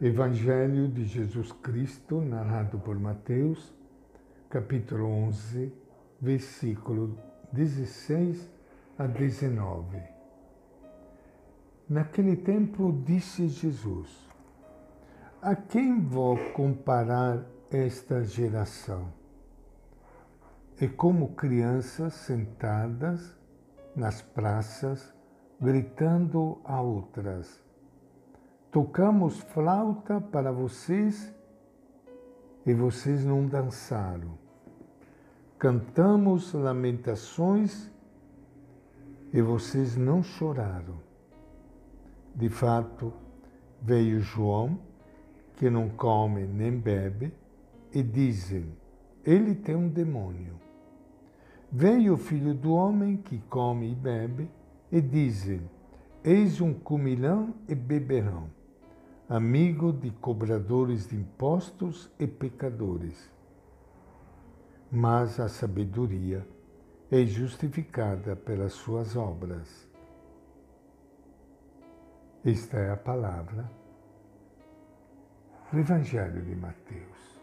Evangelho de Jesus Cristo, narrado por Mateus, capítulo 11, versículo 16 a 19. Naquele tempo disse Jesus: A quem vou comparar esta geração? É como crianças sentadas nas praças, gritando a outras Tocamos flauta para vocês e vocês não dançaram. Cantamos lamentações e vocês não choraram. De fato, veio João, que não come nem bebe, e dizem: Ele tem um demônio. Veio o filho do homem, que come e bebe, e dizem: Eis um comilão e beberão amigo de cobradores de impostos e pecadores. Mas a sabedoria é justificada pelas suas obras. Esta é a palavra do Evangelho de Mateus.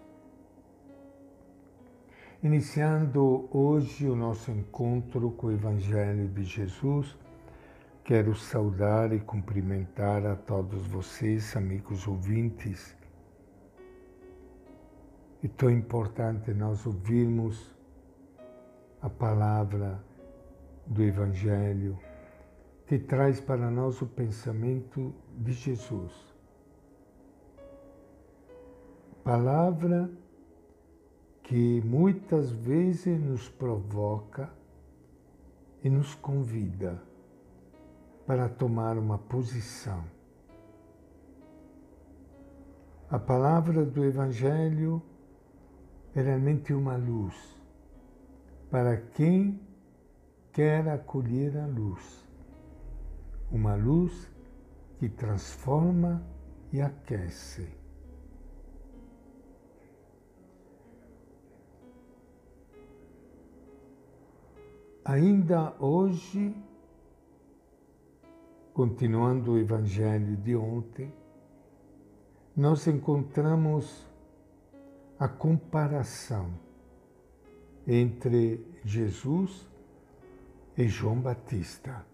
Iniciando hoje o nosso encontro com o Evangelho de Jesus, Quero saudar e cumprimentar a todos vocês, amigos ouvintes. É tão importante nós ouvirmos a palavra do Evangelho que traz para nós o pensamento de Jesus. Palavra que muitas vezes nos provoca e nos convida para tomar uma posição. A palavra do Evangelho é realmente uma luz para quem quer acolher a luz. Uma luz que transforma e aquece. Ainda hoje, continuando o Evangelho de ontem, nós encontramos a comparação entre Jesus e João Batista.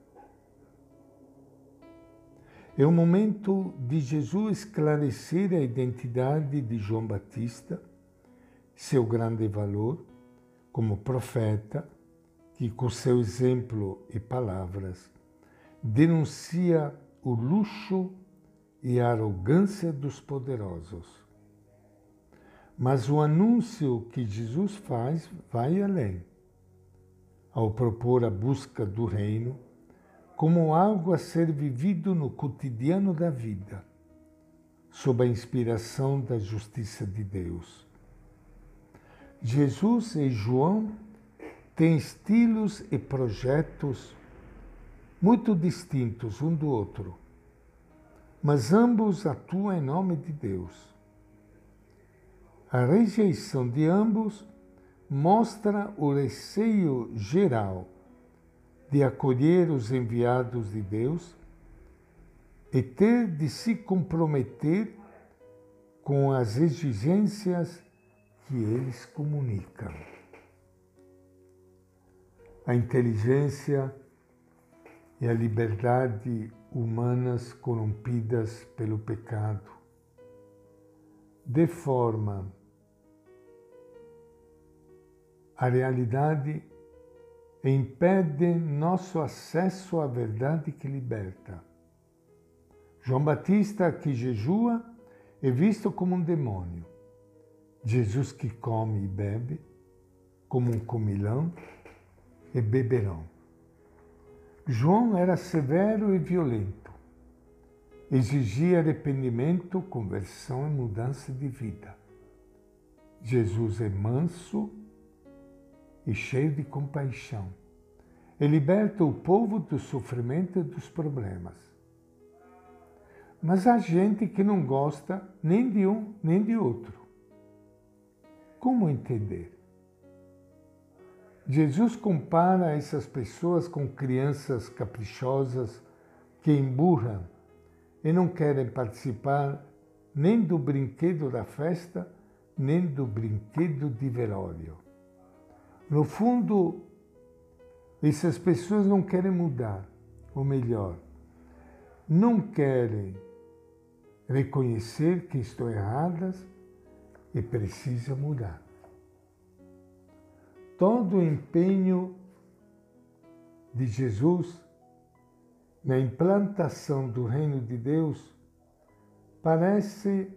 É o momento de Jesus esclarecer a identidade de João Batista, seu grande valor como profeta, que com seu exemplo e palavras denuncia o luxo e a arrogância dos poderosos. Mas o anúncio que Jesus faz vai além, ao propor a busca do reino como algo a ser vivido no cotidiano da vida, sob a inspiração da justiça de Deus. Jesus e João têm estilos e projetos muito distintos um do outro, mas ambos atuam em nome de Deus. A rejeição de ambos mostra o receio geral de acolher os enviados de Deus e ter de se comprometer com as exigências que eles comunicam. A inteligência e a liberdade humanas corrompidas pelo pecado. Deforma a realidade e impede nosso acesso à verdade que liberta. João Batista, que jejua, é visto como um demônio. Jesus, que come e bebe, como um comilão e beberão. João era severo e violento. Exigia arrependimento, conversão e mudança de vida. Jesus é manso e cheio de compaixão. E liberta o povo do sofrimento e dos problemas. Mas há gente que não gosta nem de um nem de outro. Como entender? Jesus compara essas pessoas com crianças caprichosas que emburram e não querem participar nem do brinquedo da festa, nem do brinquedo de velório. No fundo, essas pessoas não querem mudar, ou melhor, não querem reconhecer que estão erradas e precisam mudar. Todo o empenho de Jesus na implantação do reino de Deus parece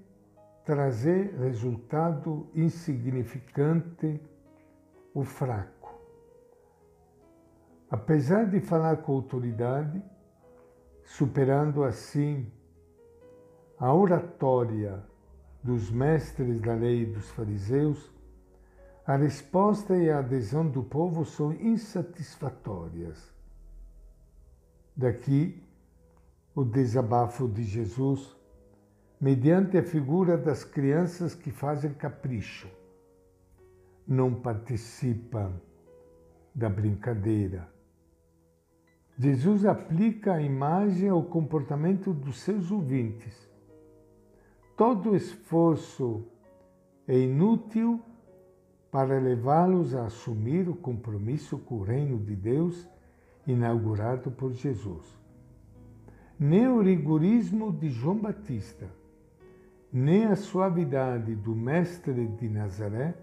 trazer resultado insignificante o fraco. Apesar de falar com autoridade, superando assim a oratória dos mestres da lei e dos fariseus, a resposta e a adesão do povo são insatisfatórias. Daqui o desabafo de Jesus, mediante a figura das crianças que fazem capricho, não participam da brincadeira. Jesus aplica a imagem ao comportamento dos seus ouvintes. Todo esforço é inútil para levá-los a assumir o compromisso com o reino de Deus inaugurado por Jesus. Nem o rigorismo de João Batista, nem a suavidade do Mestre de Nazaré,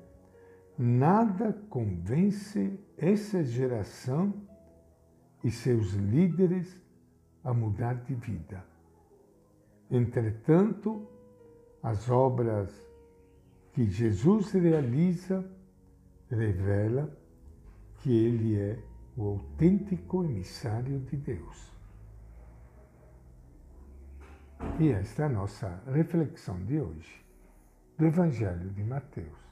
nada convence essa geração e seus líderes a mudar de vida. Entretanto, as obras que Jesus realiza revela que ele é o autêntico emissário de Deus. E esta é a nossa reflexão de hoje do Evangelho de Mateus.